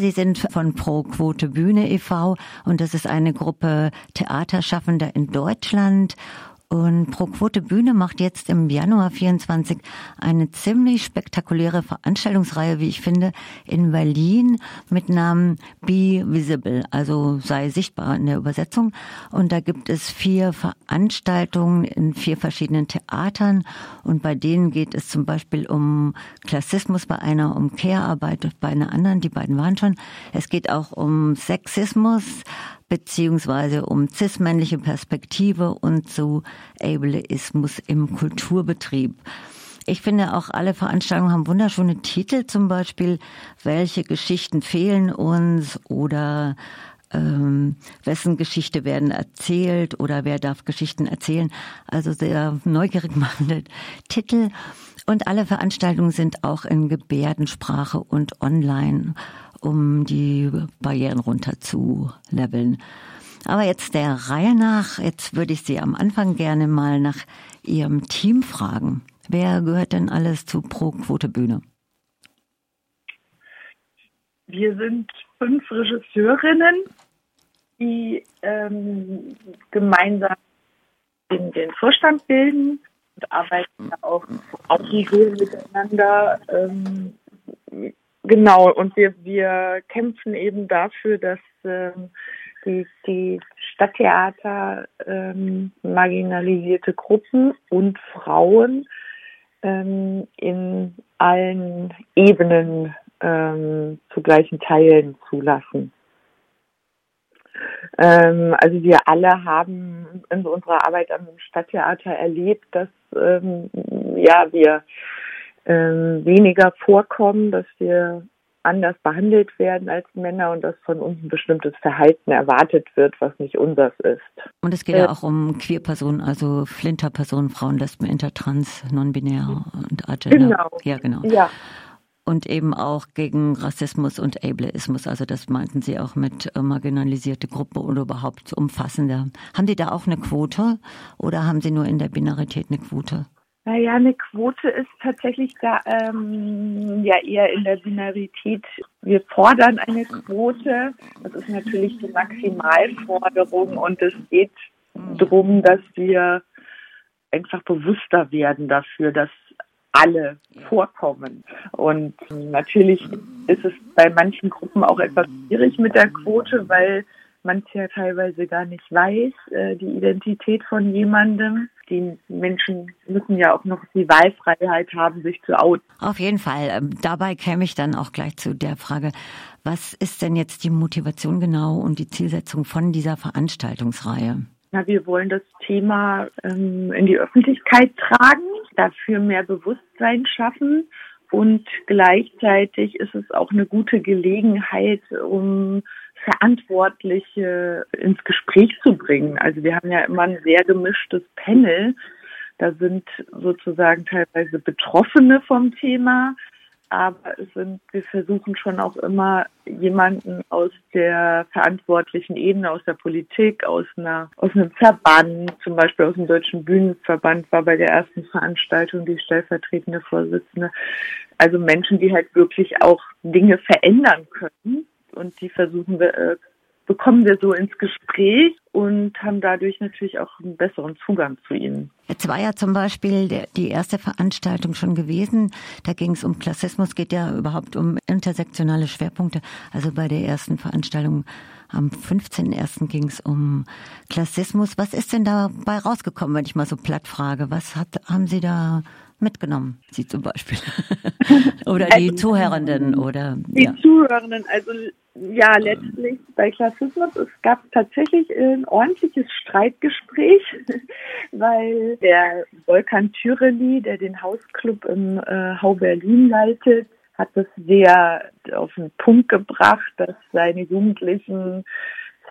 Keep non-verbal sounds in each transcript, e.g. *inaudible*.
Sie sind von Pro Quote Bühne e.V. und das ist eine Gruppe Theaterschaffender in Deutschland und Pro Quote Bühne macht jetzt im Januar 24 eine ziemlich spektakuläre Veranstaltungsreihe, wie ich finde, in Berlin mit Namen Be Visible, also sei sichtbar in der Übersetzung. Und da gibt es vier Veranstaltungen in vier verschiedenen Theatern. Und bei denen geht es zum Beispiel um Klassismus bei einer, um Care-Arbeit bei einer anderen, die beiden waren schon. Es geht auch um Sexismus, beziehungsweise um cis-männliche Perspektive und zu Ableismus im Kulturbetrieb. Ich finde auch alle Veranstaltungen haben wunderschöne Titel, zum Beispiel welche Geschichten fehlen uns oder ähm, wessen Geschichte werden erzählt oder wer darf Geschichten erzählen. Also sehr neugierig *laughs* machende Titel. Und alle Veranstaltungen sind auch in Gebärdensprache und online um die Barrieren runter zu leveln. Aber jetzt der Reihe nach, jetzt würde ich Sie am Anfang gerne mal nach Ihrem Team fragen. Wer gehört denn alles zu Pro Quote Bühne? Wir sind fünf Regisseurinnen, die ähm, gemeinsam den, den, Vorstand bilden und arbeiten auch auf die miteinander. Ähm, Genau, und wir, wir kämpfen eben dafür, dass ähm, die, die Stadttheater ähm, marginalisierte Gruppen und Frauen ähm, in allen Ebenen ähm, zu gleichen Teilen zulassen. Ähm, also wir alle haben in unserer Arbeit am Stadttheater erlebt, dass ähm, ja wir ähm, weniger vorkommen, dass wir anders behandelt werden als Männer und dass von uns ein bestimmtes Verhalten erwartet wird, was nicht unseres ist. Und es geht äh, ja auch um Queerpersonen, also Flinterpersonen, Frauen, Lesben, Intertrans, Nonbinär und Agender. Genau. Ja, genau. Ja. Und eben auch gegen Rassismus und Ableismus. Also das meinten Sie auch mit äh, marginalisierte Gruppe oder überhaupt umfassender. Haben die da auch eine Quote oder haben Sie nur in der Binarität eine Quote? Naja, eine Quote ist tatsächlich da ähm, ja eher in der Binarität. Wir fordern eine Quote. Das ist natürlich die Maximalforderung und es geht darum, dass wir einfach bewusster werden dafür, dass alle vorkommen. Und natürlich ist es bei manchen Gruppen auch etwas schwierig mit der Quote, weil man ja teilweise gar nicht weiß, äh, die Identität von jemandem. Die Menschen müssen ja auch noch die Wahlfreiheit haben, sich zu outen. Auf jeden Fall. Ähm, dabei käme ich dann auch gleich zu der Frage, was ist denn jetzt die Motivation genau und die Zielsetzung von dieser Veranstaltungsreihe? Na, wir wollen das Thema ähm, in die Öffentlichkeit tragen, dafür mehr Bewusstsein schaffen und gleichzeitig ist es auch eine gute Gelegenheit, um Verantwortliche ins Gespräch zu bringen. Also wir haben ja immer ein sehr gemischtes Panel. Da sind sozusagen teilweise Betroffene vom Thema, aber es sind, wir versuchen schon auch immer jemanden aus der verantwortlichen Ebene, aus der Politik, aus einer, aus einem Verband, zum Beispiel aus dem Deutschen Bühnenverband war bei der ersten Veranstaltung die stellvertretende Vorsitzende. Also Menschen, die halt wirklich auch Dinge verändern können und die versuchen wir, äh, bekommen wir so ins Gespräch und haben dadurch natürlich auch einen besseren Zugang zu ihnen. Jetzt war ja zum Beispiel der, die erste Veranstaltung schon gewesen. Da ging es um Klassismus, geht ja überhaupt um intersektionale Schwerpunkte. Also bei der ersten Veranstaltung am 15.01. ging es um Klassismus. Was ist denn dabei rausgekommen, wenn ich mal so platt frage? Was hat, haben Sie da mitgenommen? Sie zum Beispiel. *laughs* oder die also, Zuhörenden oder. Die ja. Zuhörenden, also ja, letztlich bei Klassismus, es gab tatsächlich ein ordentliches Streitgespräch, *laughs* weil der Volkan Tyreli, der den Hausclub im äh, Hau Berlin leitet, hat es sehr auf den Punkt gebracht, dass seine Jugendlichen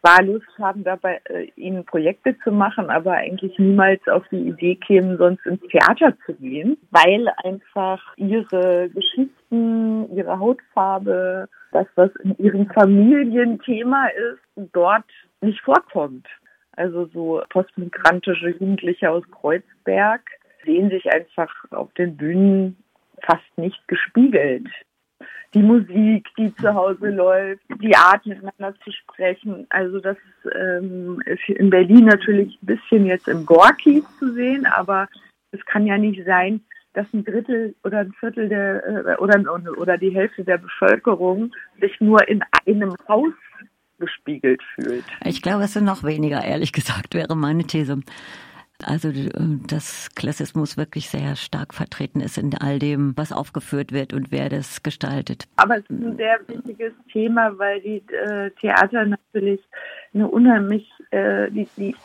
zwar Lust haben, dabei äh, ihnen Projekte zu machen, aber eigentlich niemals auf die Idee kämen, sonst ins Theater zu gehen, weil einfach ihre Geschichten, ihre Hautfarbe, das, was in ihren Familien Thema ist, dort nicht vorkommt. Also so postmigrantische Jugendliche aus Kreuzberg sehen sich einfach auf den Bühnen fast nicht gespiegelt. Die Musik, die zu Hause läuft, die Art miteinander zu sprechen. Also das ähm, ist in Berlin natürlich ein bisschen jetzt im Gorki zu sehen, aber es kann ja nicht sein, dass ein Drittel oder ein Viertel der äh, oder oder die Hälfte der Bevölkerung sich nur in einem Haus gespiegelt fühlt. Ich glaube, es sind noch weniger, ehrlich gesagt, wäre meine These. Also, äh, dass Klassismus wirklich sehr stark vertreten ist in all dem, was aufgeführt wird und wer das gestaltet. Aber es ist ein sehr wichtiges Thema, weil die äh, Theater natürlich eine unheimlich, äh, die, die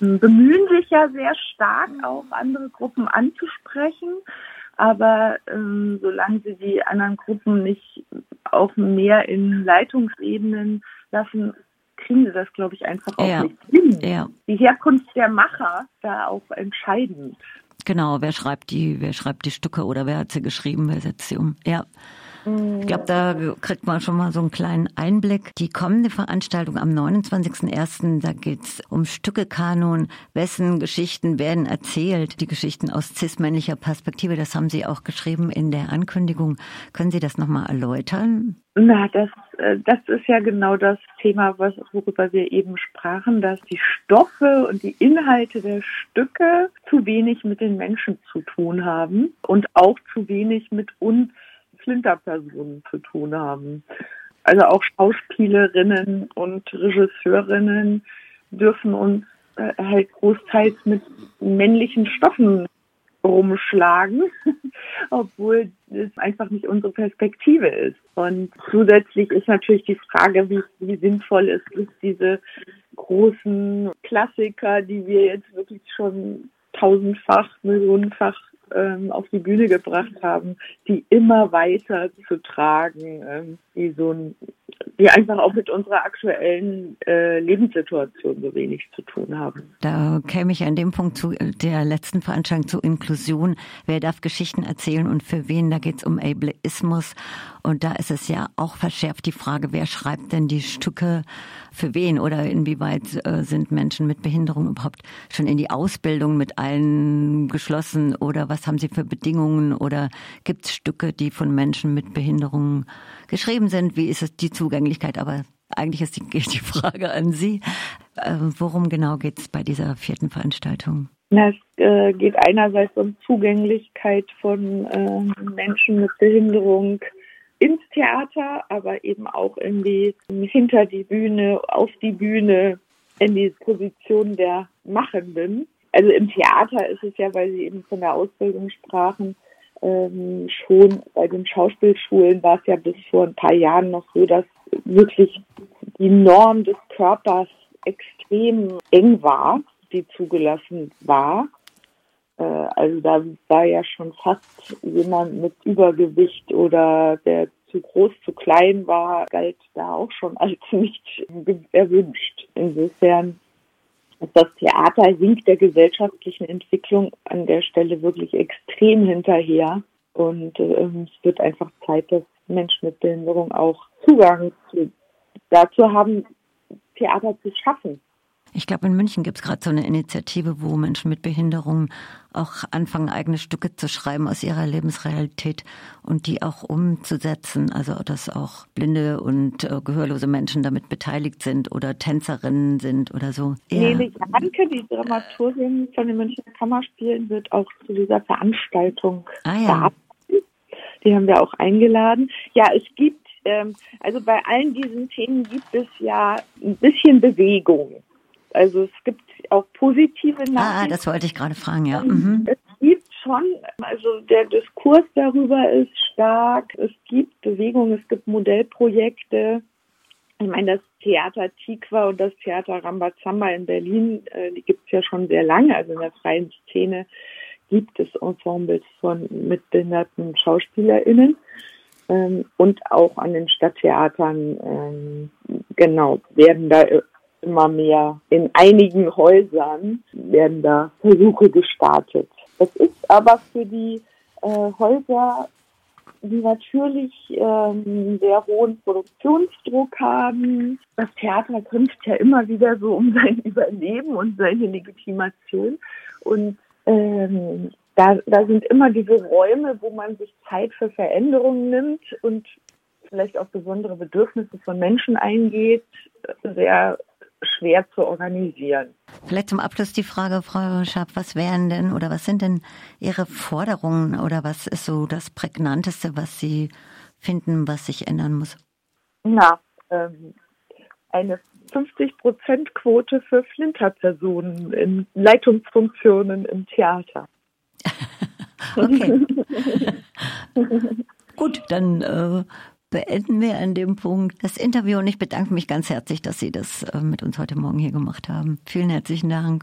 bemühen sich ja sehr stark, auch andere Gruppen anzusprechen. Aber ähm, solange sie die anderen Gruppen nicht auch mehr in Leitungsebenen lassen, kriegen sie das, glaube ich, einfach auch ja. nicht hin. Ja. Die Herkunft der Macher da auch entscheidend. Genau, wer schreibt die, wer schreibt die Stücke oder wer hat sie geschrieben, wer setzt sie um. Ja. Ich glaube, da kriegt man schon mal so einen kleinen Einblick. Die kommende Veranstaltung am 29.01., da geht's um Stückekanon. Wessen Geschichten werden erzählt? Die Geschichten aus cis-männlicher Perspektive, das haben Sie auch geschrieben in der Ankündigung. Können Sie das nochmal erläutern? Na, das, äh, das ist ja genau das Thema, was, worüber wir eben sprachen, dass die Stoffe und die Inhalte der Stücke zu wenig mit den Menschen zu tun haben und auch zu wenig mit uns Flinterpersonen zu tun haben. Also auch Schauspielerinnen und Regisseurinnen dürfen uns äh, halt großteils mit männlichen Stoffen rumschlagen, *laughs* obwohl es einfach nicht unsere Perspektive ist. Und zusätzlich ist natürlich die Frage, wie, wie sinnvoll es ist, diese großen Klassiker, die wir jetzt wirklich schon tausendfach, millionenfach ähm, auf die Bühne gebracht haben, die immer weiter zu tragen, ähm, die so ein, die einfach auch mit unserer aktuellen äh, Lebenssituation so wenig zu tun haben. Da käme ich an dem Punkt zu der letzten Veranstaltung zur Inklusion. Wer darf Geschichten erzählen und für wen? Da geht es um Ableismus. Und da ist es ja auch verschärft die Frage, wer schreibt denn die Stücke für wen oder inwieweit äh, sind Menschen mit Behinderung überhaupt schon in die Ausbildung mit allen geschlossen oder was haben sie für Bedingungen oder gibt es Stücke, die von Menschen mit Behinderungen geschrieben sind? Wie ist es die Zugänglichkeit? Aber eigentlich ist die, *laughs* die Frage an Sie. Äh, worum genau geht es bei dieser vierten Veranstaltung? es äh, geht einerseits um Zugänglichkeit von äh, Menschen mit Behinderung ins Theater, aber eben auch in die hinter die Bühne, auf die Bühne, in die Position der Machenden. Also im Theater ist es ja, weil Sie eben von der Ausbildung sprachen, ähm, schon bei den Schauspielschulen war es ja bis vor ein paar Jahren noch so, dass wirklich die Norm des Körpers extrem eng war, die zugelassen war. Äh, also da war ja schon fast jemand mit Übergewicht oder der zu groß, zu klein war, galt da auch schon als *laughs* nicht erwünscht. Insofern das Theater hinkt der gesellschaftlichen Entwicklung an der Stelle wirklich extrem hinterher. Und äh, es wird einfach Zeit, dass Menschen mit Behinderung auch Zugang zu, dazu haben, Theater zu schaffen. Ich glaube, in München gibt es gerade so eine Initiative, wo Menschen mit Behinderungen auch anfangen, eigene Stücke zu schreiben aus ihrer Lebensrealität und die auch umzusetzen. Also, dass auch blinde und äh, gehörlose Menschen damit beteiligt sind oder Tänzerinnen sind oder so. Nele Janke, die Dramaturgin von den Münchner Kammerspielen, wird auch zu dieser Veranstaltung ah, ja. Die haben wir auch eingeladen. Ja, es gibt ähm, also bei allen diesen Themen gibt es ja ein bisschen Bewegung. Also es gibt auch positive Nachrichten. Ah, das wollte ich gerade fragen, ja. Mhm. Es gibt schon, also der Diskurs darüber ist stark. Es gibt Bewegung, es gibt Modellprojekte. Ich meine, das Theater Tikwa und das Theater Rambazamba in Berlin, äh, die gibt es ja schon sehr lange. Also in der freien Szene gibt es Ensembles von mitbehinderten SchauspielerInnen. Ähm, und auch an den Stadttheatern, ähm, genau, werden da immer mehr. In einigen Häusern werden da Versuche gestartet. Das ist aber für die äh, Häuser, die natürlich ähm, sehr hohen Produktionsdruck haben. Das Theater kämpft ja immer wieder so um *laughs* sein Überleben und seine Legitimation. Und ähm, da, da sind immer diese Räume, wo man sich Zeit für Veränderungen nimmt und vielleicht auf besondere Bedürfnisse von Menschen eingeht, sehr schwer zu organisieren. Vielleicht zum Abschluss die Frage, Frau Schaap, was wären denn oder was sind denn Ihre Forderungen oder was ist so das Prägnanteste, was Sie finden, was sich ändern muss? Na, ähm, eine 50-Prozent-Quote für Flinterpersonen in Leitungsfunktionen im Theater. *laughs* okay. *laughs* Gut, dann äh, beenden wir an dem Punkt das Interview und ich bedanke mich ganz herzlich, dass Sie das äh, mit uns heute Morgen hier gemacht haben. Vielen herzlichen Dank.